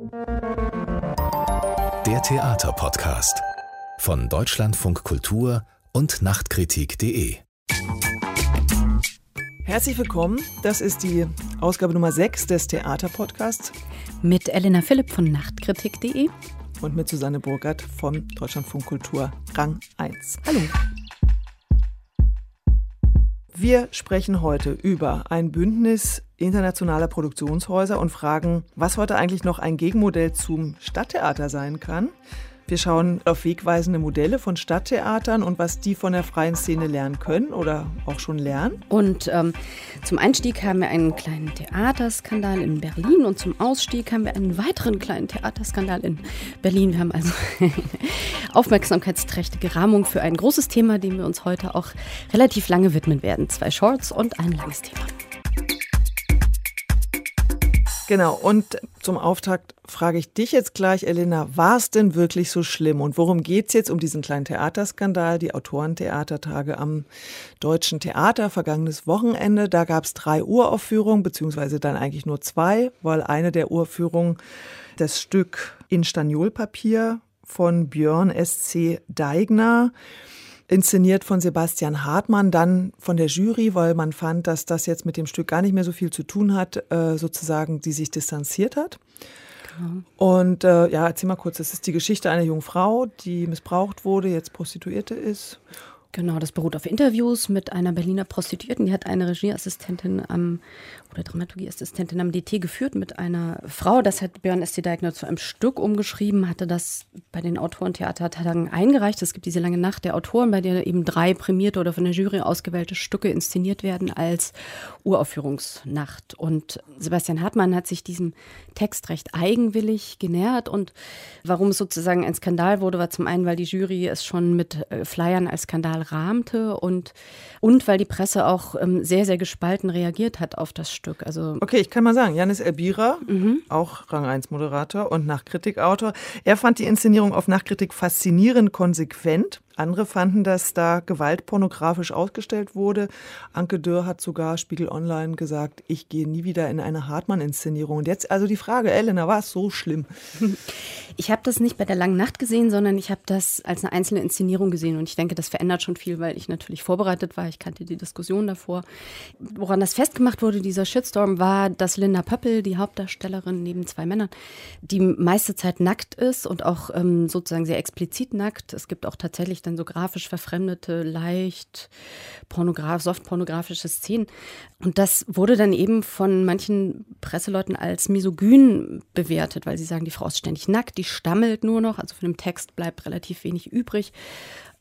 Der Theaterpodcast von Deutschlandfunk Kultur und Nachtkritik.de. Herzlich willkommen. Das ist die Ausgabe Nummer 6 des Theaterpodcasts. Mit Elena Philipp von Nachtkritik.de. Und mit Susanne Burgert von Deutschlandfunk Kultur Rang 1. Hallo. Wir sprechen heute über ein Bündnis internationaler Produktionshäuser und fragen, was heute eigentlich noch ein Gegenmodell zum Stadttheater sein kann. Wir schauen auf wegweisende Modelle von Stadttheatern und was die von der freien Szene lernen können oder auch schon lernen. Und ähm, zum Einstieg haben wir einen kleinen Theaterskandal in Berlin und zum Ausstieg haben wir einen weiteren kleinen Theaterskandal in Berlin. Wir haben also aufmerksamkeitsträchtige Rahmung für ein großes Thema, dem wir uns heute auch relativ lange widmen werden. Zwei Shorts und ein langes Thema. Genau, und zum Auftakt frage ich dich jetzt gleich, Elena, war es denn wirklich so schlimm? Und worum geht es jetzt um diesen kleinen Theaterskandal, die Autorentheatertage am Deutschen Theater vergangenes Wochenende? Da gab es drei Uraufführungen, beziehungsweise dann eigentlich nur zwei, weil eine der Uraufführungen das Stück in Staniolpapier von Björn S.C. Deigner inszeniert von Sebastian Hartmann, dann von der Jury, weil man fand, dass das jetzt mit dem Stück gar nicht mehr so viel zu tun hat, äh, sozusagen, die sich distanziert hat. Genau. Und äh, ja, erzähl mal kurz, das ist die Geschichte einer jungen Frau, die missbraucht wurde, jetzt Prostituierte ist Genau, das beruht auf Interviews mit einer Berliner Prostituierten. Die hat eine Regieassistentin am, oder Dramaturgieassistentin am DT geführt mit einer Frau. Das hat Björn S. Deigner zu einem Stück umgeschrieben, hatte das bei den Autorentheatertagen eingereicht. Es gibt diese lange Nacht der Autoren, bei der eben drei prämierte oder von der Jury ausgewählte Stücke inszeniert werden als Uraufführungsnacht. Und Sebastian Hartmann hat sich diesem Text recht eigenwillig genähert. Und warum es sozusagen ein Skandal wurde, war zum einen, weil die Jury es schon mit äh, Flyern als Skandal total rahmte und, und weil die Presse auch ähm, sehr, sehr gespalten reagiert hat auf das Stück. Also okay, ich kann mal sagen, Janis Elbira, mhm. auch Rang 1 Moderator und Nachkritikautor, er fand die Inszenierung auf Nachkritik faszinierend konsequent. Andere fanden, dass da Gewalt pornografisch ausgestellt wurde. Anke Dürr hat sogar Spiegel Online gesagt, ich gehe nie wieder in eine Hartmann-Inszenierung. Und jetzt also die Frage, Elena, war es so schlimm? Ich habe das nicht bei der langen Nacht gesehen, sondern ich habe das als eine einzelne Inszenierung gesehen. Und ich denke, das verändert schon viel, weil ich natürlich vorbereitet war. Ich kannte die Diskussion davor. Woran das festgemacht wurde, dieser Shitstorm, war, dass Linda Pöppel, die Hauptdarstellerin neben zwei Männern, die meiste Zeit nackt ist und auch ähm, sozusagen sehr explizit nackt. Es gibt auch tatsächlich dann so grafisch verfremdete, leicht pornograf, soft pornografische Szenen. Und das wurde dann eben von manchen Presseleuten als misogyn bewertet, weil sie sagen, die Frau ist ständig nackt, die stammelt nur noch, also von dem Text bleibt relativ wenig übrig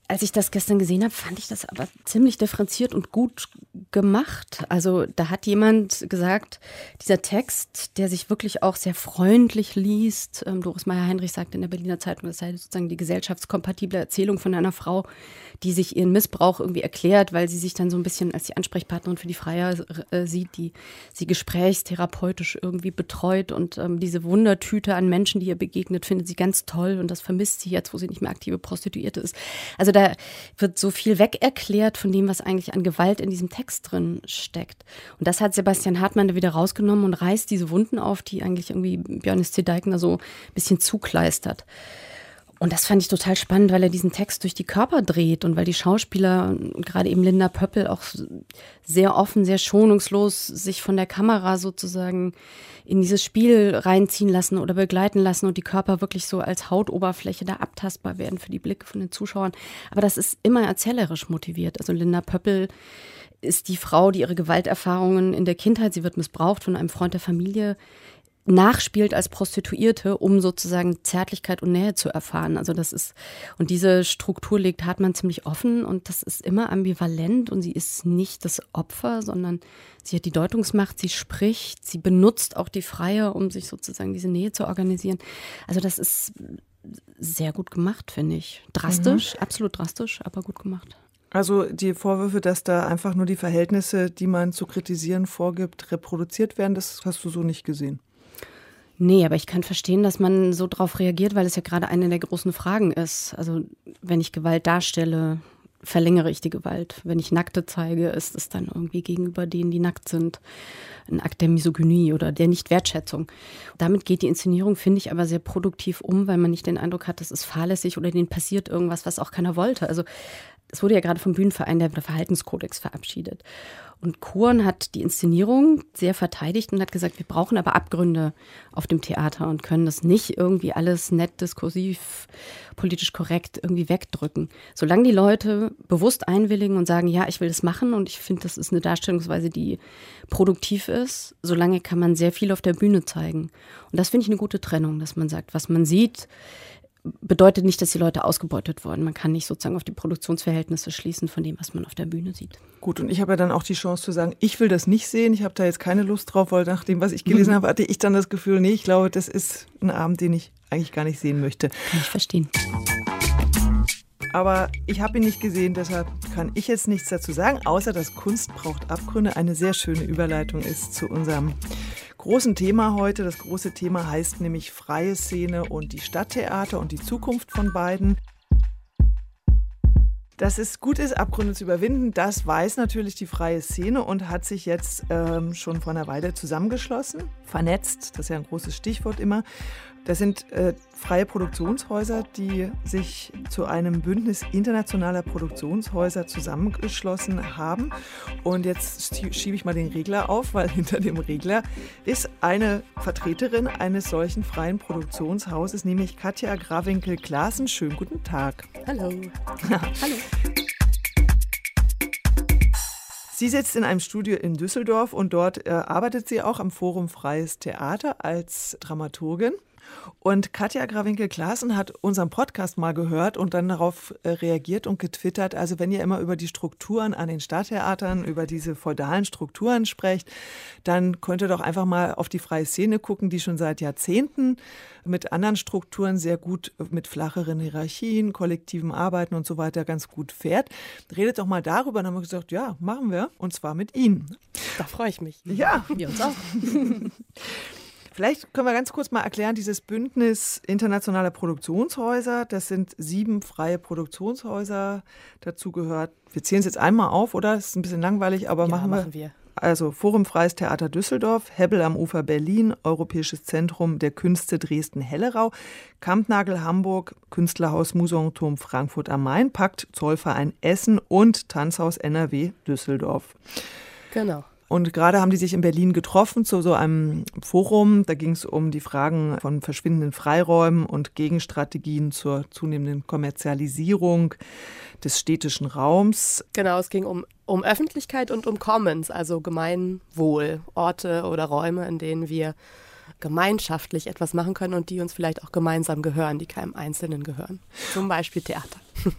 als ich das gestern gesehen habe, fand ich das aber ziemlich differenziert und gut gemacht. Also da hat jemand gesagt, dieser Text, der sich wirklich auch sehr freundlich liest, ähm, Doris Meyer-Heinrich sagt in der Berliner Zeitung, das sei sozusagen die gesellschaftskompatible Erzählung von einer Frau, die sich ihren Missbrauch irgendwie erklärt, weil sie sich dann so ein bisschen als die Ansprechpartnerin für die Freier äh, sieht, die sie gesprächstherapeutisch irgendwie betreut und ähm, diese Wundertüte an Menschen, die ihr begegnet, findet sie ganz toll und das vermisst sie jetzt, wo sie nicht mehr aktive Prostituierte ist. Also da wird so viel weg erklärt von dem, was eigentlich an Gewalt in diesem Text drin steckt. Und das hat Sebastian Hartmann da wieder rausgenommen und reißt diese Wunden auf, die eigentlich irgendwie Björn C. Deigner so ein bisschen zukleistert. Und das fand ich total spannend, weil er diesen Text durch die Körper dreht und weil die Schauspieler, gerade eben Linda Pöppel, auch sehr offen, sehr schonungslos sich von der Kamera sozusagen in dieses Spiel reinziehen lassen oder begleiten lassen und die Körper wirklich so als Hautoberfläche da abtastbar werden für die Blicke von den Zuschauern. Aber das ist immer erzählerisch motiviert. Also Linda Pöppel ist die Frau, die ihre Gewalterfahrungen in der Kindheit, sie wird missbraucht von einem Freund der Familie, nachspielt als Prostituierte, um sozusagen Zärtlichkeit und Nähe zu erfahren. Also das ist, und diese Struktur legt Hartmann ziemlich offen und das ist immer ambivalent und sie ist nicht das Opfer, sondern sie hat die Deutungsmacht, sie spricht, sie benutzt auch die Freie, um sich sozusagen diese Nähe zu organisieren. Also das ist sehr gut gemacht, finde ich. Drastisch, mhm. absolut drastisch, aber gut gemacht. Also die Vorwürfe, dass da einfach nur die Verhältnisse, die man zu kritisieren vorgibt, reproduziert werden, das hast du so nicht gesehen. Nee, aber ich kann verstehen, dass man so darauf reagiert, weil es ja gerade eine der großen Fragen ist. Also wenn ich Gewalt darstelle, verlängere ich die Gewalt. Wenn ich Nackte zeige, ist es dann irgendwie gegenüber denen, die nackt sind, ein Akt der Misogynie oder der Nichtwertschätzung. Damit geht die Inszenierung, finde ich, aber sehr produktiv um, weil man nicht den Eindruck hat, das ist fahrlässig oder denen passiert irgendwas, was auch keiner wollte. Also es wurde ja gerade vom Bühnenverein der Verhaltenskodex verabschiedet. Und Korn hat die Inszenierung sehr verteidigt und hat gesagt, wir brauchen aber Abgründe auf dem Theater und können das nicht irgendwie alles nett, diskursiv, politisch korrekt irgendwie wegdrücken. Solange die Leute bewusst einwilligen und sagen, ja, ich will das machen und ich finde, das ist eine Darstellungsweise, die produktiv ist, solange kann man sehr viel auf der Bühne zeigen. Und das finde ich eine gute Trennung, dass man sagt, was man sieht, bedeutet nicht, dass die Leute ausgebeutet wurden. Man kann nicht sozusagen auf die Produktionsverhältnisse schließen von dem, was man auf der Bühne sieht. Gut, und ich habe ja dann auch die Chance zu sagen, ich will das nicht sehen, ich habe da jetzt keine Lust drauf, weil nach dem, was ich gelesen habe, hatte ich dann das Gefühl, nee, ich glaube, das ist ein Abend, den ich eigentlich gar nicht sehen möchte. Kann ich verstehen. Aber ich habe ihn nicht gesehen, deshalb kann ich jetzt nichts dazu sagen, außer dass Kunst braucht Abgründe eine sehr schöne Überleitung ist zu unserem großen Thema heute. Das große Thema heißt nämlich freie Szene und die Stadttheater und die Zukunft von beiden. Dass es gut ist, Abgründe zu überwinden, das weiß natürlich die freie Szene und hat sich jetzt ähm, schon vor einer Weile zusammengeschlossen, vernetzt, das ist ja ein großes Stichwort immer. Das sind äh, freie Produktionshäuser, die sich zu einem Bündnis internationaler Produktionshäuser zusammengeschlossen haben. Und jetzt schiebe ich mal den Regler auf, weil hinter dem Regler ist eine Vertreterin eines solchen freien Produktionshauses, nämlich Katja Grawinkel-Klaassen. Schönen guten Tag. Hallo. Hallo. Sie sitzt in einem Studio in Düsseldorf und dort äh, arbeitet sie auch am Forum Freies Theater als Dramaturgin. Und Katja Grawinkel-Klaassen hat unseren Podcast mal gehört und dann darauf äh, reagiert und getwittert. Also wenn ihr immer über die Strukturen an den Stadttheatern, über diese feudalen Strukturen sprecht, dann könnt ihr doch einfach mal auf die freie Szene gucken, die schon seit Jahrzehnten mit anderen Strukturen sehr gut, mit flacheren Hierarchien, kollektivem Arbeiten und so weiter ganz gut fährt. Redet doch mal darüber. Dann haben wir gesagt, ja, machen wir. Und zwar mit Ihnen. Da freue ich mich. Ja. Wir uns auch. Vielleicht können wir ganz kurz mal erklären, dieses Bündnis internationaler Produktionshäuser, das sind sieben freie Produktionshäuser. Dazu gehört, wir zählen es jetzt einmal auf, oder? Das ist ein bisschen langweilig, aber ja, machen, wir. machen wir. Also Forum Freies Theater Düsseldorf, Hebbel am Ufer Berlin, Europäisches Zentrum der Künste Dresden-Hellerau, Kampnagel Hamburg, Künstlerhaus Museumturm Frankfurt am Main, Pakt Zollverein Essen und Tanzhaus NRW Düsseldorf. Genau. Und gerade haben die sich in Berlin getroffen zu so einem Forum. Da ging es um die Fragen von verschwindenden Freiräumen und Gegenstrategien zur zunehmenden Kommerzialisierung des städtischen Raums. Genau, es ging um, um Öffentlichkeit und um Commons, also Gemeinwohl, Orte oder Räume, in denen wir gemeinschaftlich etwas machen können und die uns vielleicht auch gemeinsam gehören, die keinem Einzelnen gehören. Zum Beispiel Theater.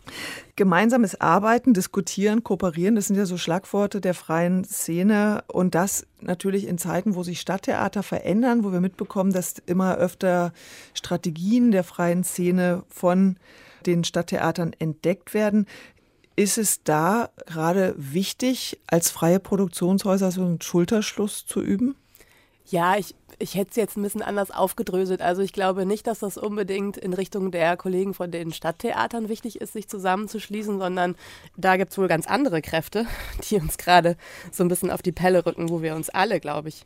Gemeinsames Arbeiten, Diskutieren, Kooperieren, das sind ja so Schlagworte der freien Szene. Und das natürlich in Zeiten, wo sich Stadttheater verändern, wo wir mitbekommen, dass immer öfter Strategien der freien Szene von den Stadttheatern entdeckt werden. Ist es da gerade wichtig, als freie Produktionshäuser so einen Schulterschluss zu üben? Ja, ich, ich hätte es jetzt ein bisschen anders aufgedröselt. Also ich glaube nicht, dass das unbedingt in Richtung der Kollegen von den Stadttheatern wichtig ist, sich zusammenzuschließen, sondern da gibt es wohl ganz andere Kräfte, die uns gerade so ein bisschen auf die Pelle rücken, wo wir uns alle, glaube ich,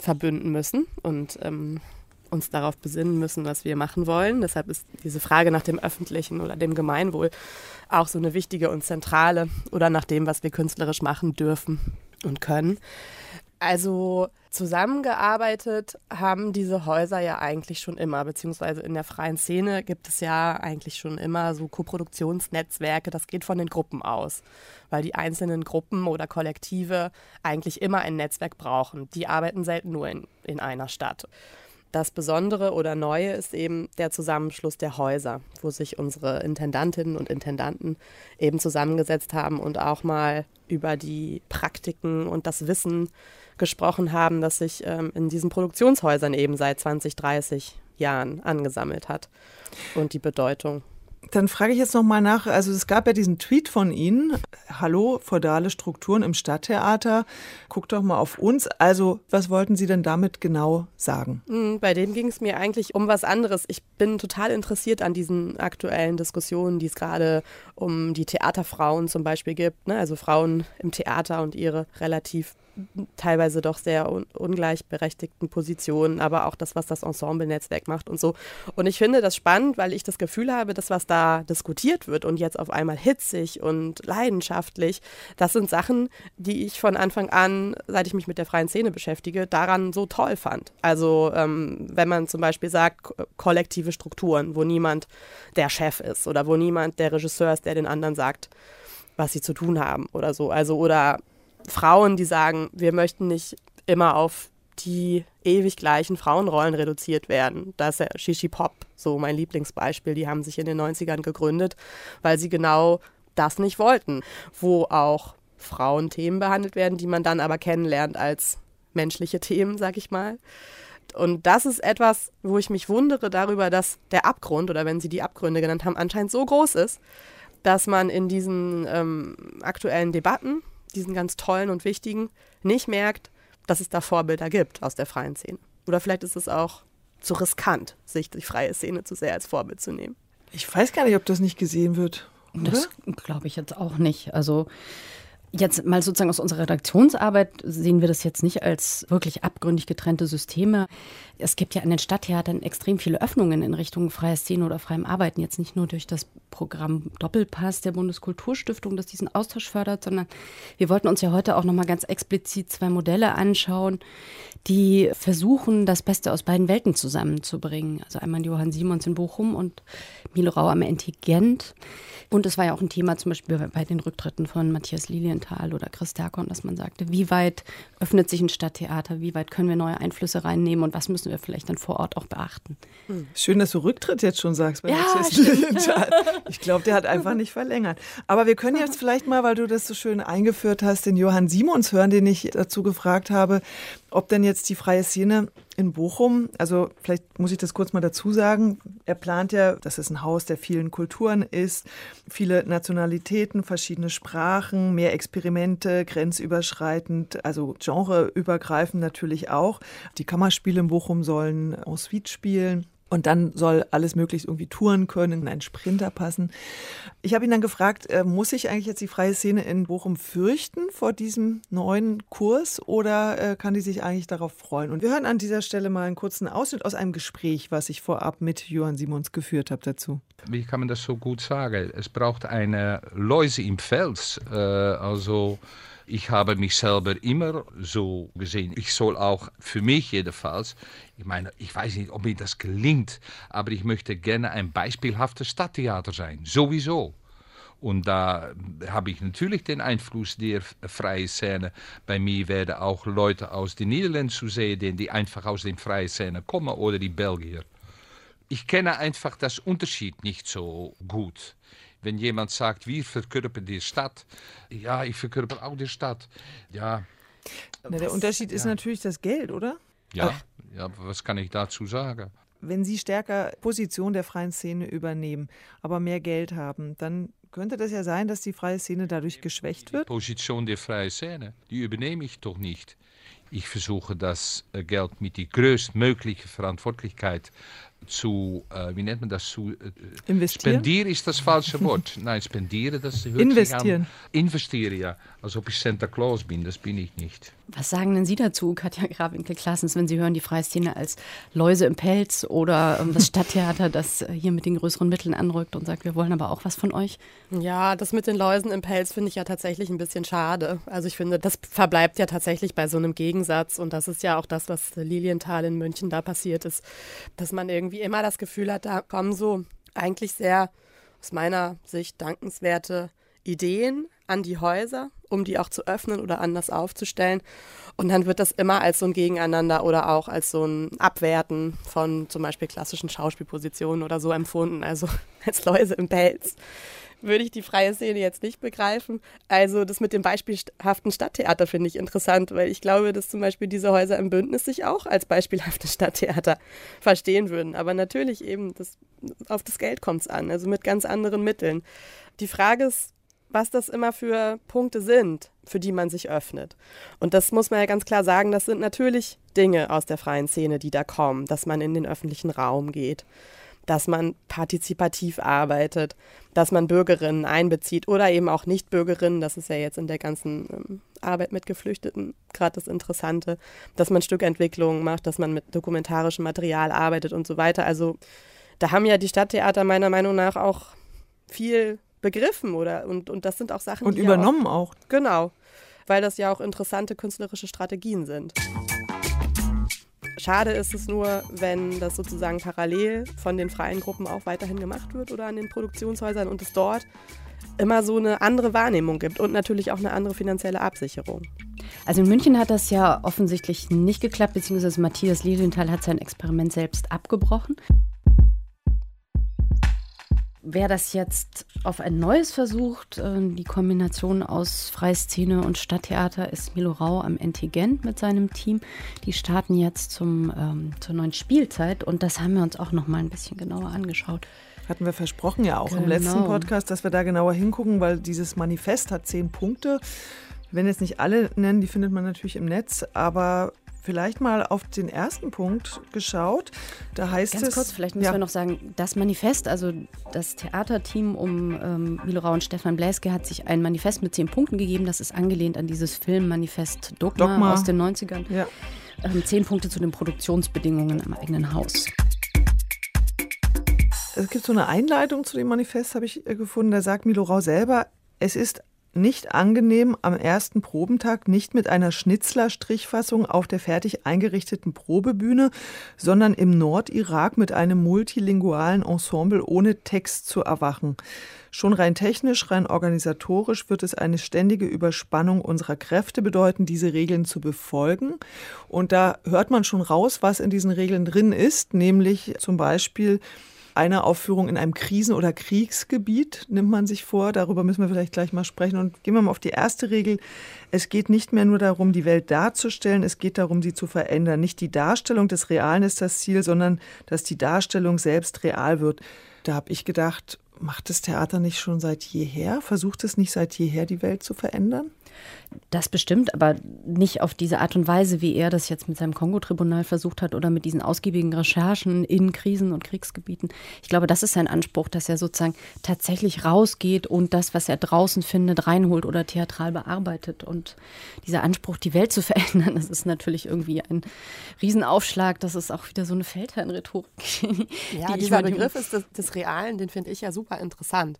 verbünden müssen und ähm, uns darauf besinnen müssen, was wir machen wollen. Deshalb ist diese Frage nach dem Öffentlichen oder dem Gemeinwohl auch so eine wichtige und zentrale oder nach dem, was wir künstlerisch machen dürfen und können. Also zusammengearbeitet haben diese Häuser ja eigentlich schon immer, beziehungsweise in der freien Szene gibt es ja eigentlich schon immer so Koproduktionsnetzwerke, das geht von den Gruppen aus, weil die einzelnen Gruppen oder Kollektive eigentlich immer ein Netzwerk brauchen. Die arbeiten selten nur in, in einer Stadt. Das Besondere oder Neue ist eben der Zusammenschluss der Häuser, wo sich unsere Intendantinnen und Intendanten eben zusammengesetzt haben und auch mal über die Praktiken und das Wissen gesprochen haben, das sich ähm, in diesen Produktionshäusern eben seit 20, 30 Jahren angesammelt hat und die Bedeutung. Dann frage ich jetzt noch mal nach. Also es gab ja diesen Tweet von Ihnen. Hallo, feudale Strukturen im Stadttheater. Guckt doch mal auf uns. Also was wollten Sie denn damit genau sagen? Hm, bei dem ging es mir eigentlich um was anderes. Ich bin total interessiert an diesen aktuellen Diskussionen, die es gerade um die Theaterfrauen zum Beispiel gibt. Ne? Also Frauen im Theater und ihre relativ teilweise doch sehr un ungleichberechtigten Positionen, aber auch das, was das Ensemble-Netzwerk macht und so. Und ich finde das spannend, weil ich das Gefühl habe, dass was da diskutiert wird und jetzt auf einmal hitzig und leidenschaftlich, das sind Sachen, die ich von Anfang an, seit ich mich mit der freien Szene beschäftige, daran so toll fand. Also ähm, wenn man zum Beispiel sagt, kollektive Strukturen, wo niemand der Chef ist oder wo niemand der Regisseur ist, der den anderen sagt, was sie zu tun haben oder so. Also oder Frauen, die sagen, wir möchten nicht immer auf die ewig gleichen Frauenrollen reduziert werden. Das ist ja Shishi Pop, so mein Lieblingsbeispiel. Die haben sich in den 90ern gegründet, weil sie genau das nicht wollten, wo auch Frauenthemen behandelt werden, die man dann aber kennenlernt als menschliche Themen, sag ich mal. Und das ist etwas, wo ich mich wundere darüber, dass der Abgrund, oder wenn Sie die Abgründe genannt haben, anscheinend so groß ist, dass man in diesen ähm, aktuellen Debatten diesen ganz tollen und wichtigen, nicht merkt, dass es da Vorbilder gibt aus der freien Szene. Oder vielleicht ist es auch zu riskant, sich die freie Szene zu sehr als Vorbild zu nehmen. Ich weiß gar nicht, ob das nicht gesehen wird. Oder? Das glaube ich jetzt auch nicht. Also Jetzt mal sozusagen aus unserer Redaktionsarbeit sehen wir das jetzt nicht als wirklich abgründig getrennte Systeme. Es gibt ja in den Stadttheatern extrem viele Öffnungen in Richtung freie Szene oder freiem Arbeiten. Jetzt nicht nur durch das Programm Doppelpass der Bundeskulturstiftung, das diesen Austausch fördert, sondern wir wollten uns ja heute auch nochmal ganz explizit zwei Modelle anschauen, die versuchen, das Beste aus beiden Welten zusammenzubringen. Also einmal Johann Simons in Bochum und Milo Rau am Antigent. Und es war ja auch ein Thema zum Beispiel bei den Rücktritten von Matthias Lilienthal oder Chris Derkon, dass man sagte, wie weit öffnet sich ein Stadttheater, wie weit können wir neue Einflüsse reinnehmen und was müssen wir vielleicht dann vor Ort auch beachten. Hm. Schön, dass du Rücktritt jetzt schon sagst bei ja. Ich glaube, der hat einfach nicht verlängert. Aber wir können jetzt vielleicht mal, weil du das so schön eingeführt hast, den Johann Simons hören, den ich dazu gefragt habe, ob denn jetzt die freie Szene in Bochum, also vielleicht muss ich das kurz mal dazu sagen, er plant ja, dass es ein Haus der vielen Kulturen ist, viele Nationalitäten, verschiedene Sprachen, mehr Experimente, grenzüberschreitend, also genreübergreifend natürlich auch. Die Kammerspiele in Bochum sollen en suite spielen. Und dann soll alles möglichst irgendwie touren können, in einen Sprinter passen. Ich habe ihn dann gefragt, äh, muss ich eigentlich jetzt die freie Szene in Bochum fürchten vor diesem neuen Kurs oder äh, kann die sich eigentlich darauf freuen? Und wir hören an dieser Stelle mal einen kurzen Ausschnitt aus einem Gespräch, was ich vorab mit Johann Simons geführt habe dazu. Wie kann man das so gut sagen? Es braucht eine Läuse im Fels, äh, also ich habe mich selber immer so gesehen. Ich soll auch für mich jedenfalls, ich meine, ich weiß nicht, ob mir das gelingt, aber ich möchte gerne ein beispielhaftes Stadttheater sein. Sowieso. Und da habe ich natürlich den Einfluss der freien Szene. Bei mir werden auch Leute aus den Niederlanden zu sehen, die einfach aus den freien Szene kommen oder die Belgier. Ich kenne einfach das Unterschied nicht so gut wenn jemand sagt, wir verkörpern die Stadt, ja, ich verkörper auch die Stadt. Ja. Na, der Unterschied ist natürlich das Geld, oder? Ja, ja, was kann ich dazu sagen? Wenn Sie stärker Position der freien Szene übernehmen, aber mehr Geld haben, dann könnte das ja sein, dass die freie Szene dadurch geschwächt wird? Die Position der freien Szene, die übernehme ich doch nicht. Ich versuche das äh, Geld mit die größtmögliche Verantwortlichkeit zu, äh, wie nennt man das, zu äh, investieren? Spendieren ist das falsche Wort. Nein, spendieren, das hört Investieren. An. Investieren, ja. Als ob ich Santa Claus bin, das bin ich nicht. Was sagen denn Sie dazu, Katja Grawinkel-Klassens, wenn Sie hören, die Freiszene als Läuse im Pelz oder ähm, das Stadttheater, das äh, hier mit den größeren Mitteln anrückt und sagt, wir wollen aber auch was von euch? Ja, das mit den Läusen im Pelz finde ich ja tatsächlich ein bisschen schade. Also ich finde, das verbleibt ja tatsächlich bei so einem Gegensatz und das ist ja auch das, was Lilienthal in München da passiert ist, dass man irgendwie immer das Gefühl hat, da kommen so eigentlich sehr aus meiner Sicht dankenswerte Ideen an die Häuser, um die auch zu öffnen oder anders aufzustellen. Und dann wird das immer als so ein Gegeneinander oder auch als so ein Abwerten von zum Beispiel klassischen Schauspielpositionen oder so empfunden, also als Läuse im Pelz würde ich die freie Szene jetzt nicht begreifen. Also das mit dem beispielhaften Stadttheater finde ich interessant, weil ich glaube, dass zum Beispiel diese Häuser im Bündnis sich auch als beispielhaftes Stadttheater verstehen würden. Aber natürlich eben, das, auf das Geld kommt es an, also mit ganz anderen Mitteln. Die Frage ist, was das immer für Punkte sind, für die man sich öffnet. Und das muss man ja ganz klar sagen, das sind natürlich Dinge aus der freien Szene, die da kommen, dass man in den öffentlichen Raum geht dass man partizipativ arbeitet, dass man Bürgerinnen einbezieht oder eben auch Nicht-Bürgerinnen. Das ist ja jetzt in der ganzen ähm, Arbeit mit Geflüchteten gerade das Interessante, dass man Stückentwicklungen macht, dass man mit dokumentarischem Material arbeitet und so weiter. Also da haben ja die Stadttheater meiner Meinung nach auch viel begriffen oder und, und das sind auch Sachen. Und übernommen auch, auch. Genau, weil das ja auch interessante künstlerische Strategien sind. Schade ist es nur, wenn das sozusagen parallel von den freien Gruppen auch weiterhin gemacht wird oder an den Produktionshäusern und es dort immer so eine andere Wahrnehmung gibt und natürlich auch eine andere finanzielle Absicherung. Also in München hat das ja offensichtlich nicht geklappt, beziehungsweise Matthias Lilienthal hat sein Experiment selbst abgebrochen. Wer das jetzt auf ein neues versucht, äh, die Kombination aus Freiszene und Stadttheater, ist Milo Rau am Entigent mit seinem Team. Die starten jetzt zum, ähm, zur neuen Spielzeit und das haben wir uns auch noch mal ein bisschen genauer angeschaut. Hatten wir versprochen ja auch genau. im letzten Podcast, dass wir da genauer hingucken, weil dieses Manifest hat zehn Punkte. Wenn jetzt nicht alle nennen, die findet man natürlich im Netz, aber vielleicht mal auf den ersten Punkt geschaut. Da heißt Ganz es. kurz, vielleicht müssen ja. wir noch sagen, das Manifest, also das Theaterteam um ähm, Milo Rau und Stefan Bläske hat sich ein Manifest mit zehn Punkten gegeben. Das ist angelehnt an dieses Filmmanifest Dogma, Dogma. aus den 90ern. Ja. Ähm, zehn Punkte zu den Produktionsbedingungen am eigenen Haus. Es gibt so eine Einleitung zu dem Manifest, habe ich äh, gefunden. Da sagt Milo Rau selber, es ist nicht angenehm, am ersten Probentag nicht mit einer Schnitzler-Strichfassung auf der fertig eingerichteten Probebühne, sondern im Nordirak mit einem multilingualen Ensemble ohne Text zu erwachen. Schon rein technisch, rein organisatorisch wird es eine ständige Überspannung unserer Kräfte bedeuten, diese Regeln zu befolgen. Und da hört man schon raus, was in diesen Regeln drin ist, nämlich zum Beispiel eine Aufführung in einem Krisen- oder Kriegsgebiet nimmt man sich vor. Darüber müssen wir vielleicht gleich mal sprechen. Und gehen wir mal auf die erste Regel. Es geht nicht mehr nur darum, die Welt darzustellen, es geht darum, sie zu verändern. Nicht die Darstellung des Realen ist das Ziel, sondern dass die Darstellung selbst real wird. Da habe ich gedacht, macht das Theater nicht schon seit jeher? Versucht es nicht seit jeher, die Welt zu verändern? Das bestimmt, aber nicht auf diese Art und Weise, wie er das jetzt mit seinem Kongo-Tribunal versucht hat oder mit diesen ausgiebigen Recherchen in Krisen- und Kriegsgebieten. Ich glaube, das ist sein Anspruch, dass er sozusagen tatsächlich rausgeht und das, was er draußen findet, reinholt oder theatral bearbeitet. Und dieser Anspruch, die Welt zu verändern, das ist natürlich irgendwie ein Riesenaufschlag. Das ist auch wieder so eine Feldherrn-Rhetorik. Ja, die dieser Begriff ist des, des Realen, den finde ich ja super interessant.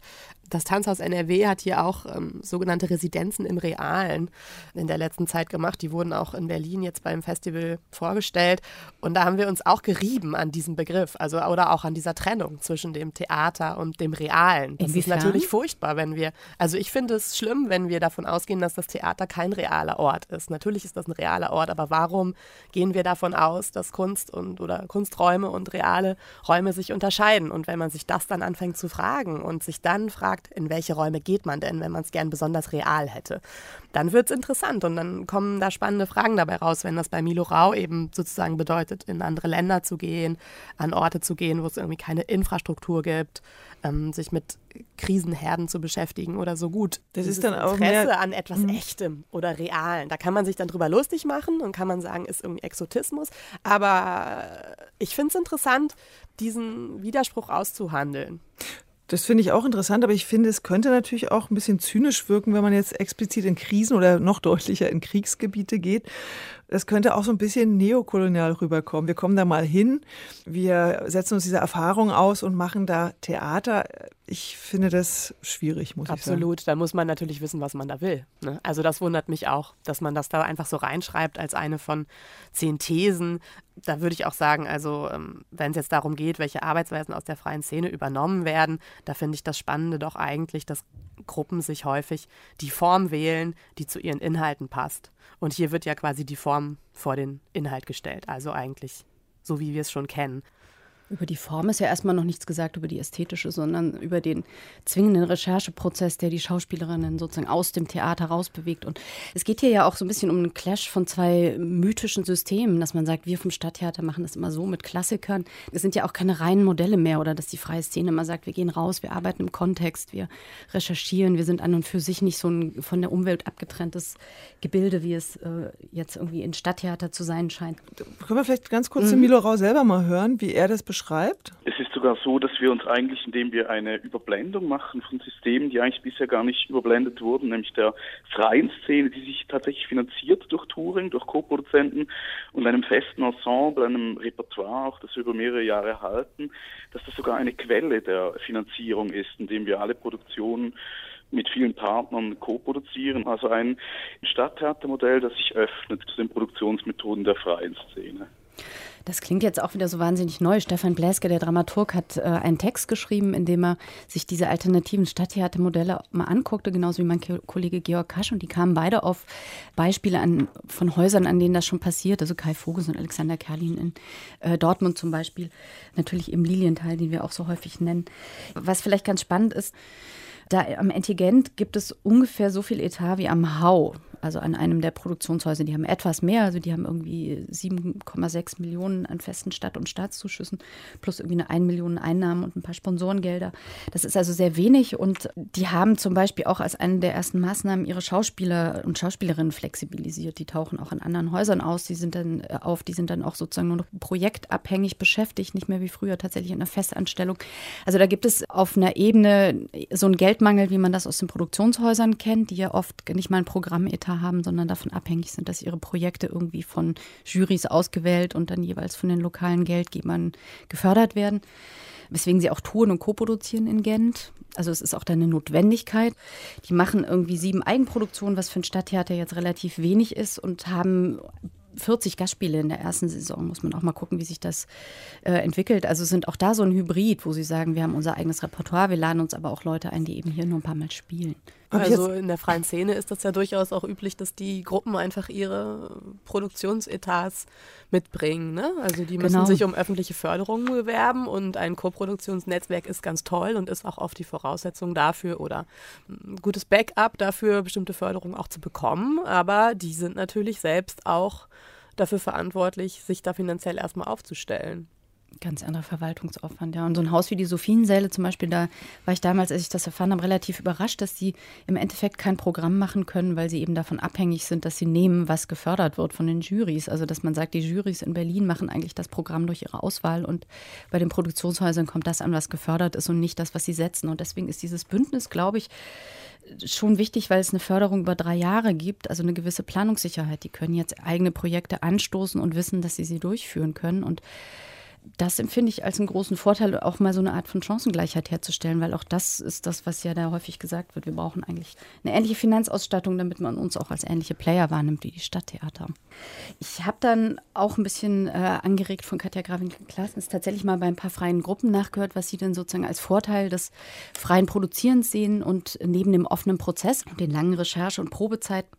Das Tanzhaus NRW hat hier auch ähm, sogenannte Residenzen im Realen in der letzten Zeit gemacht. Die wurden auch in Berlin jetzt beim Festival vorgestellt. Und da haben wir uns auch gerieben an diesem Begriff, also oder auch an dieser Trennung zwischen dem Theater und dem Realen. Das Inwiefern? ist natürlich furchtbar, wenn wir, also ich finde es schlimm, wenn wir davon ausgehen, dass das Theater kein realer Ort ist. Natürlich ist das ein realer Ort, aber warum gehen wir davon aus, dass Kunst und oder Kunsträume und reale Räume sich unterscheiden? Und wenn man sich das dann anfängt zu fragen und sich dann fragt, in welche Räume geht man denn, wenn man es gern besonders real hätte, dann wird es interessant und dann kommen da spannende Fragen dabei raus, wenn das bei Milo Rau eben sozusagen bedeutet, in andere Länder zu gehen, an Orte zu gehen, wo es irgendwie keine Infrastruktur gibt, ähm, sich mit Krisenherden zu beschäftigen oder so gut. Das ist dann auch Interesse mehr, an etwas mh. Echtem oder Realen. Da kann man sich dann drüber lustig machen und kann man sagen, ist irgendwie Exotismus. Aber ich finde es interessant, diesen Widerspruch auszuhandeln. Das finde ich auch interessant, aber ich finde, es könnte natürlich auch ein bisschen zynisch wirken, wenn man jetzt explizit in Krisen oder noch deutlicher in Kriegsgebiete geht das könnte auch so ein bisschen neokolonial rüberkommen. Wir kommen da mal hin, wir setzen uns diese Erfahrung aus und machen da Theater. Ich finde das schwierig, muss Absolut. ich sagen. Absolut, da muss man natürlich wissen, was man da will. Ne? Also das wundert mich auch, dass man das da einfach so reinschreibt als eine von zehn Thesen. Da würde ich auch sagen, also ähm, wenn es jetzt darum geht, welche Arbeitsweisen aus der freien Szene übernommen werden, da finde ich das Spannende doch eigentlich, dass Gruppen sich häufig die Form wählen, die zu ihren Inhalten passt. Und hier wird ja quasi die Form vor den Inhalt gestellt, also eigentlich so, wie wir es schon kennen. Über die Form ist ja erstmal noch nichts gesagt, über die ästhetische, sondern über den zwingenden Rechercheprozess, der die Schauspielerinnen sozusagen aus dem Theater rausbewegt. Und es geht hier ja auch so ein bisschen um einen Clash von zwei mythischen Systemen, dass man sagt, wir vom Stadttheater machen das immer so mit Klassikern. Es sind ja auch keine reinen Modelle mehr oder dass die freie Szene immer sagt, wir gehen raus, wir arbeiten im Kontext, wir recherchieren, wir sind an und für sich nicht so ein von der Umwelt abgetrenntes Gebilde, wie es äh, jetzt irgendwie in Stadttheater zu sein scheint. Können wir vielleicht ganz kurz mhm. den Milo Rau selber mal hören, wie er das beschreibt? Beschreibt? Es ist sogar so, dass wir uns eigentlich, indem wir eine Überblendung machen von Systemen, die eigentlich bisher gar nicht überblendet wurden, nämlich der freien Szene, die sich tatsächlich finanziert durch Touring, durch Co-Produzenten und einem festen Ensemble, einem Repertoire, auch das wir über mehrere Jahre halten, dass das sogar eine Quelle der Finanzierung ist, indem wir alle Produktionen mit vielen Partnern co-produzieren. Also ein Stadttheatermodell, das sich öffnet zu den Produktionsmethoden der freien Szene. Das klingt jetzt auch wieder so wahnsinnig neu. Stefan Bläske, der Dramaturg, hat äh, einen Text geschrieben, in dem er sich diese alternativen Stadttheatermodelle mal anguckte, genauso wie mein Kollege Georg Kasch. Und die kamen beide auf Beispiele an, von Häusern, an denen das schon passiert. Also Kai Voges und Alexander Kerlin in äh, Dortmund zum Beispiel. Natürlich im Lilienthal, den wir auch so häufig nennen. Was vielleicht ganz spannend ist, da am Antigent gibt es ungefähr so viel Etat wie am Hau also an einem der Produktionshäuser. Die haben etwas mehr, also die haben irgendwie 7,6 Millionen an festen Stadt- und Staatszuschüssen plus irgendwie eine 1 Million Einnahmen und ein paar Sponsorengelder. Das ist also sehr wenig und die haben zum Beispiel auch als eine der ersten Maßnahmen ihre Schauspieler und Schauspielerinnen flexibilisiert. Die tauchen auch in anderen Häusern aus, die sind dann äh, auf, die sind dann auch sozusagen nur noch projektabhängig beschäftigt, nicht mehr wie früher tatsächlich in einer Festanstellung. Also da gibt es auf einer Ebene so einen Geldmangel, wie man das aus den Produktionshäusern kennt, die ja oft nicht mal ein Programmetat haben, sondern davon abhängig sind, dass ihre Projekte irgendwie von Jurys ausgewählt und dann jeweils von den lokalen Geldgebern gefördert werden. Weswegen sie auch touren und co-produzieren in Gent. Also es ist auch dann eine Notwendigkeit. Die machen irgendwie sieben Eigenproduktionen, was für ein Stadttheater jetzt relativ wenig ist und haben 40 Gastspiele in der ersten Saison, muss man auch mal gucken, wie sich das äh, entwickelt. Also sind auch da so ein Hybrid, wo sie sagen, wir haben unser eigenes Repertoire, wir laden uns aber auch Leute ein, die eben hier nur ein paar Mal spielen. Also in der freien Szene ist das ja durchaus auch üblich, dass die Gruppen einfach ihre Produktionsetats mitbringen. Ne? Also die müssen genau. sich um öffentliche Förderungen bewerben und ein Koproduktionsnetzwerk ist ganz toll und ist auch oft die Voraussetzung dafür oder ein gutes Backup dafür, bestimmte Förderungen auch zu bekommen. Aber die sind natürlich selbst auch dafür verantwortlich, sich da finanziell erstmal aufzustellen. Ganz anderer Verwaltungsaufwand, ja. Und so ein Haus wie die Sophiensäle zum Beispiel, da war ich damals, als ich das erfahren habe, relativ überrascht, dass sie im Endeffekt kein Programm machen können, weil sie eben davon abhängig sind, dass sie nehmen, was gefördert wird von den Jurys. Also dass man sagt, die Jurys in Berlin machen eigentlich das Programm durch ihre Auswahl und bei den Produktionshäusern kommt das an, was gefördert ist und nicht das, was sie setzen. Und deswegen ist dieses Bündnis, glaube ich, schon wichtig, weil es eine Förderung über drei Jahre gibt, also eine gewisse Planungssicherheit. Die können jetzt eigene Projekte anstoßen und wissen, dass sie sie durchführen können. Und das empfinde ich als einen großen Vorteil, auch mal so eine Art von Chancengleichheit herzustellen, weil auch das ist das, was ja da häufig gesagt wird. Wir brauchen eigentlich eine ähnliche Finanzausstattung, damit man uns auch als ähnliche Player wahrnimmt wie die Stadttheater. Ich habe dann auch ein bisschen äh, angeregt von Katja Gravin-Klaasens tatsächlich mal bei ein paar freien Gruppen nachgehört, was sie denn sozusagen als Vorteil des freien Produzierens sehen und neben dem offenen Prozess und den langen Recherche- und Probezeiten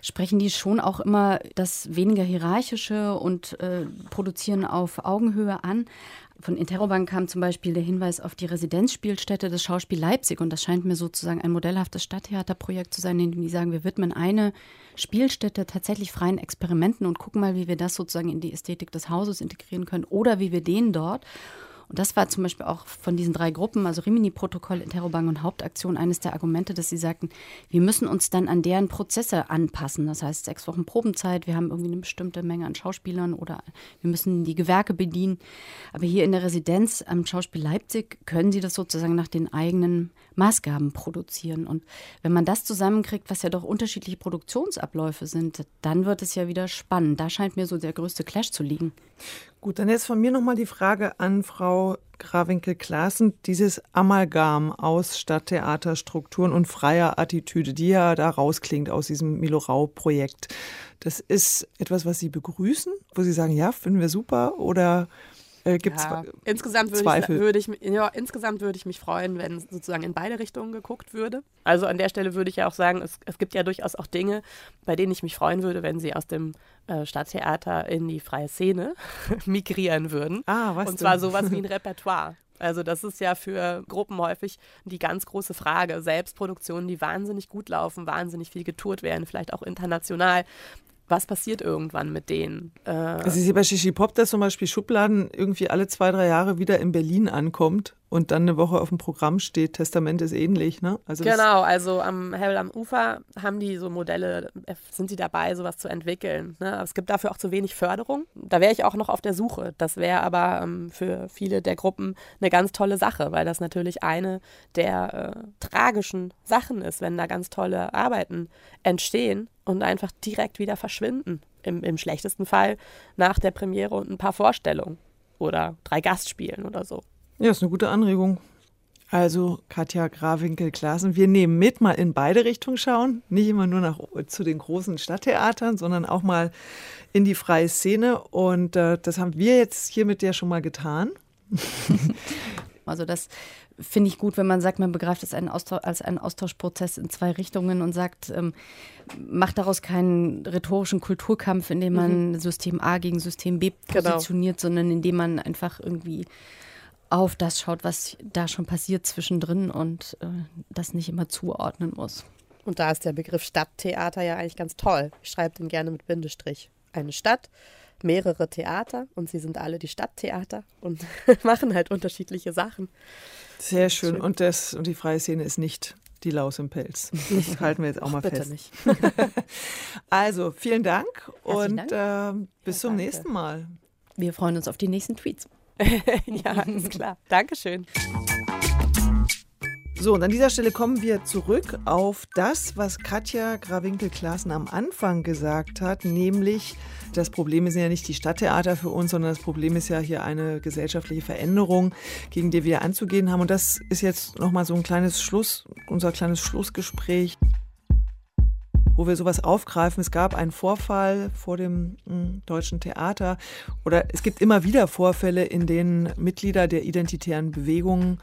sprechen die schon auch immer das weniger hierarchische und äh, produzieren auf Augenhöhe an. Von Interrobank kam zum Beispiel der Hinweis auf die Residenzspielstätte des Schauspiel Leipzig. Und das scheint mir sozusagen ein modellhaftes Stadttheaterprojekt zu sein, in dem die sagen, wir widmen eine Spielstätte tatsächlich freien Experimenten und gucken mal, wie wir das sozusagen in die Ästhetik des Hauses integrieren können oder wie wir den dort und das war zum Beispiel auch von diesen drei Gruppen, also Rimini-Protokoll, Interrobang und Hauptaktion, eines der Argumente, dass sie sagten, wir müssen uns dann an deren Prozesse anpassen. Das heißt, sechs Wochen Probenzeit, wir haben irgendwie eine bestimmte Menge an Schauspielern oder wir müssen die Gewerke bedienen. Aber hier in der Residenz am Schauspiel Leipzig können sie das sozusagen nach den eigenen Maßgaben produzieren. Und wenn man das zusammenkriegt, was ja doch unterschiedliche Produktionsabläufe sind, dann wird es ja wieder spannend. Da scheint mir so der größte Clash zu liegen. Gut, dann jetzt von mir nochmal die Frage an Frau Grawinkel-Klaassen. Dieses Amalgam aus Stadttheaterstrukturen und freier Attitüde, die ja da rausklingt aus diesem Milo Rau-Projekt, das ist etwas, was Sie begrüßen, wo Sie sagen, ja, finden wir super oder Äh, gibt's ja. insgesamt würde ich, würd ich, ja, insgesamt würde ich mich freuen, wenn sozusagen in beide Richtungen geguckt würde. Also an der Stelle würde ich ja auch sagen, es, es gibt ja durchaus auch Dinge, bei denen ich mich freuen würde, wenn sie aus dem äh, Stadttheater in die freie Szene migrieren würden. Ah, was Und zwar sowas wie ein Repertoire. Also das ist ja für Gruppen häufig die ganz große Frage. Selbstproduktionen, die wahnsinnig gut laufen, wahnsinnig viel getourt werden, vielleicht auch international was passiert irgendwann mit denen? Äh also ich sehe bei Shishi Pop, dass zum Beispiel Schubladen irgendwie alle zwei, drei Jahre wieder in Berlin ankommt und dann eine Woche auf dem Programm steht. Testament ist ähnlich, ne? Also genau, also am Hell am Ufer haben die so Modelle, äh, sind sie dabei, sowas zu entwickeln. Ne? Aber es gibt dafür auch zu wenig Förderung. Da wäre ich auch noch auf der Suche. Das wäre aber ähm, für viele der Gruppen eine ganz tolle Sache, weil das natürlich eine der äh, tragischen Sachen ist, wenn da ganz tolle Arbeiten entstehen und einfach direkt wieder verschwinden. Im, Im schlechtesten Fall nach der Premiere und ein paar Vorstellungen oder drei Gastspielen oder so. Ja, ist eine gute Anregung. Also Katja Grawinkel-Klasen, wir nehmen mit, mal in beide Richtungen schauen. Nicht immer nur nach, zu den großen Stadttheatern, sondern auch mal in die freie Szene. Und äh, das haben wir jetzt hiermit ja schon mal getan. Also das finde ich gut, wenn man sagt, man begreift es als einen Austauschprozess in zwei Richtungen und sagt, ähm, macht daraus keinen rhetorischen Kulturkampf, indem man mhm. System A gegen System B genau. positioniert, genau. sondern indem man einfach irgendwie auf das schaut, was da schon passiert zwischendrin und äh, das nicht immer zuordnen muss. Und da ist der Begriff Stadttheater ja eigentlich ganz toll. Ich schreibe den gerne mit Bindestrich. Eine Stadt, mehrere Theater und sie sind alle die Stadttheater und machen halt unterschiedliche Sachen. Sehr schön. Und, das, und die freie Szene ist nicht die Laus im Pelz. Das halten wir jetzt auch mal Bitte fest. Nicht. also, vielen Dank Herzlichen und Dank. Äh, bis ja, zum danke. nächsten Mal. Wir freuen uns auf die nächsten Tweets. ja, ist klar. Dankeschön. So, und an dieser Stelle kommen wir zurück auf das, was Katja Grawinkel-Klaassen am Anfang gesagt hat, nämlich, das Problem sind ja nicht die Stadttheater für uns, sondern das Problem ist ja hier eine gesellschaftliche Veränderung, gegen die wir anzugehen haben. Und das ist jetzt nochmal so ein kleines Schluss, unser kleines Schlussgespräch wo wir sowas aufgreifen. Es gab einen Vorfall vor dem hm, Deutschen Theater oder es gibt immer wieder Vorfälle, in denen Mitglieder der identitären Bewegungen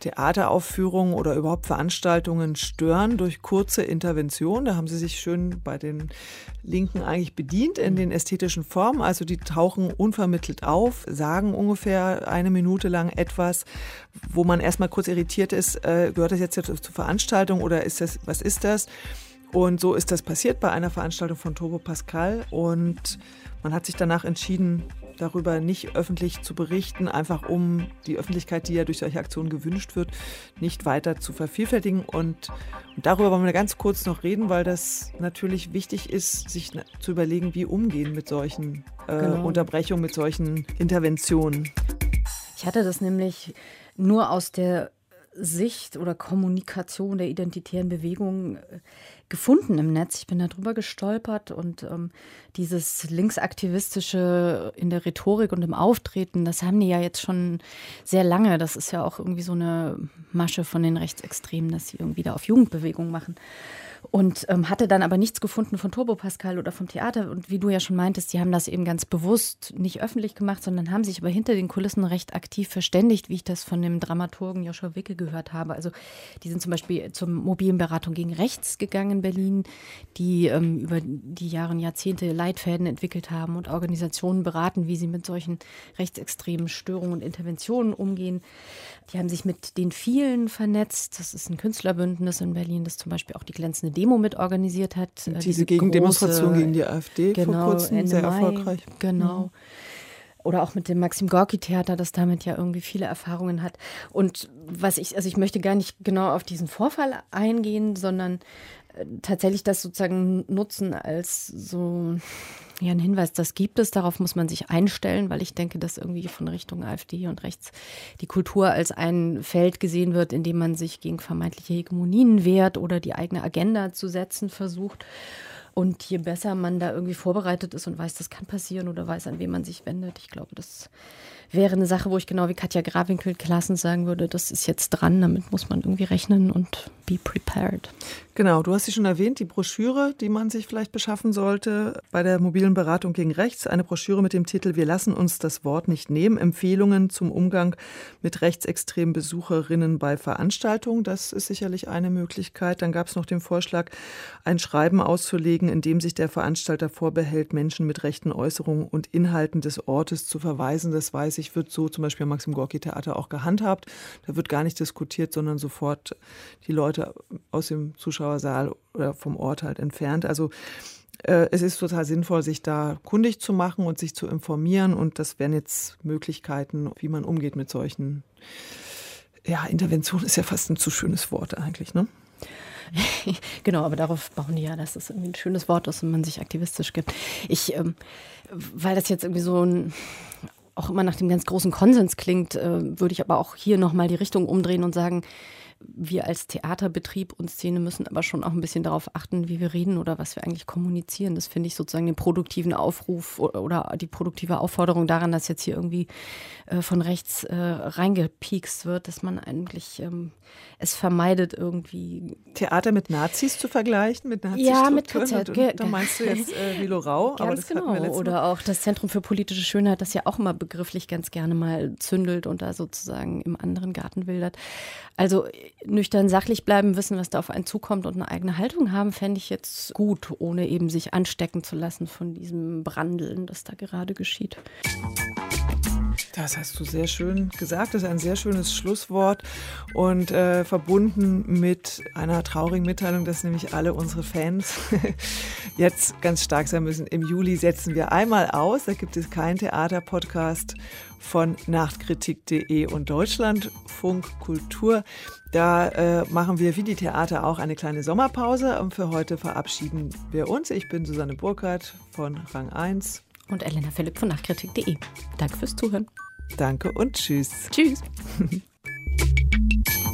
Theateraufführungen oder überhaupt Veranstaltungen stören durch kurze Intervention. Da haben sie sich schön bei den Linken eigentlich bedient in den ästhetischen Formen. Also die tauchen unvermittelt auf, sagen ungefähr eine Minute lang etwas, wo man erstmal kurz irritiert ist, äh, gehört das jetzt zur Veranstaltung oder ist das, was ist das? Und so ist das passiert bei einer Veranstaltung von Turbo Pascal. Und man hat sich danach entschieden, darüber nicht öffentlich zu berichten, einfach um die Öffentlichkeit, die ja durch solche Aktionen gewünscht wird, nicht weiter zu vervielfältigen. Und, und darüber wollen wir ganz kurz noch reden, weil das natürlich wichtig ist, sich zu überlegen, wie umgehen mit solchen äh, genau. Unterbrechungen, mit solchen Interventionen. Ich hatte das nämlich nur aus der Sicht oder Kommunikation der identitären Bewegung äh, gefunden im Netz. Ich bin darüber gestolpert und ähm, dieses linksaktivistische in der Rhetorik und im Auftreten, das haben die ja jetzt schon sehr lange. Das ist ja auch irgendwie so eine Masche von den Rechtsextremen, dass sie irgendwie da auf Jugendbewegung machen und ähm, hatte dann aber nichts gefunden von Turbo Pascal oder vom Theater. Und wie du ja schon meintest, die haben das eben ganz bewusst nicht öffentlich gemacht, sondern haben sich aber hinter den Kulissen recht aktiv verständigt, wie ich das von dem Dramaturgen Joshua Wicke gehört habe. Also die sind zum Beispiel zur mobilen Beratung gegen Rechts gegangen in Berlin, die ähm, über die Jahre und Jahrzehnte Leitfäden entwickelt haben und Organisationen beraten, wie sie mit solchen rechtsextremen Störungen und Interventionen umgehen. Die haben sich mit den vielen vernetzt. Das ist ein Künstlerbündnis in Berlin, das zum Beispiel auch die glänzende Demo mitorganisiert hat. Diese, diese Gegendemonstration gegen die AfD genau, vor kurzem, Ende sehr Mai, erfolgreich. Genau. Mhm. Oder auch mit dem Maxim Gorki Theater, das damit ja irgendwie viele Erfahrungen hat. Und was ich, also ich möchte gar nicht genau auf diesen Vorfall eingehen, sondern äh, tatsächlich das sozusagen nutzen als so ja, ein Hinweis, das gibt es, darauf muss man sich einstellen, weil ich denke, dass irgendwie von Richtung AfD und rechts die Kultur als ein Feld gesehen wird, in dem man sich gegen vermeintliche Hegemonien wehrt oder die eigene Agenda zu setzen versucht. Und je besser man da irgendwie vorbereitet ist und weiß, das kann passieren oder weiß, an wen man sich wendet, ich glaube, das wäre eine Sache, wo ich genau wie Katja Grawinkel Klassen sagen würde, das ist jetzt dran, damit muss man irgendwie rechnen und be prepared. Genau, du hast sie schon erwähnt, die Broschüre, die man sich vielleicht beschaffen sollte bei der mobilen Beratung gegen Rechts. Eine Broschüre mit dem Titel Wir lassen uns das Wort nicht nehmen. Empfehlungen zum Umgang mit rechtsextremen Besucherinnen bei Veranstaltungen. Das ist sicherlich eine Möglichkeit. Dann gab es noch den Vorschlag, ein Schreiben auszulegen, in dem sich der Veranstalter vorbehält, Menschen mit rechten Äußerungen und Inhalten des Ortes zu verweisen. Das weiß ich, wird so zum Beispiel am Maxim Gorki Theater auch gehandhabt. Da wird gar nicht diskutiert, sondern sofort die Leute aus dem Zuschauer Zuschauersaal oder vom Ort halt entfernt. Also äh, es ist total sinnvoll, sich da kundig zu machen und sich zu informieren. Und das wären jetzt Möglichkeiten, wie man umgeht mit solchen. Ja, Intervention ist ja fast ein zu schönes Wort eigentlich, ne? genau, aber darauf bauen die ja, dass es irgendwie ein schönes Wort ist und man sich aktivistisch gibt. Ich, ähm, weil das jetzt irgendwie so ein auch immer nach dem ganz großen Konsens klingt, äh, würde ich aber auch hier nochmal die Richtung umdrehen und sagen, wir als Theaterbetrieb und Szene müssen aber schon auch ein bisschen darauf achten, wie wir reden oder was wir eigentlich kommunizieren. Das finde ich sozusagen den produktiven Aufruf oder die produktive Aufforderung daran, dass jetzt hier irgendwie äh, von rechts äh, reingepiekst wird, dass man eigentlich ähm, es vermeidet, irgendwie. Theater mit Nazis zu vergleichen, mit Nazis Ja, mit KZ. Da meinst du jetzt äh, Vilo Rau, ganz aber das genau. Oder auch das Zentrum für politische Schönheit, das ja auch immer begrifflich ganz gerne mal zündelt und da sozusagen im anderen Garten wildert. Also nüchtern sachlich bleiben, wissen, was da auf einen zukommt und eine eigene Haltung haben, fände ich jetzt gut, ohne eben sich anstecken zu lassen von diesem Brandeln, das da gerade geschieht. Das hast du sehr schön gesagt. Das ist ein sehr schönes Schlusswort und äh, verbunden mit einer traurigen Mitteilung, dass nämlich alle unsere Fans jetzt ganz stark sein müssen. Im Juli setzen wir einmal aus. Da gibt es keinen Theaterpodcast von Nachtkritik.de und Deutschlandfunk Kultur. Da äh, machen wir wie die Theater auch eine kleine Sommerpause und für heute verabschieden wir uns. Ich bin Susanne Burkhardt von Rang 1 und Elena Philipp von Nachkritik.de. Danke fürs Zuhören. Danke und tschüss. Tschüss.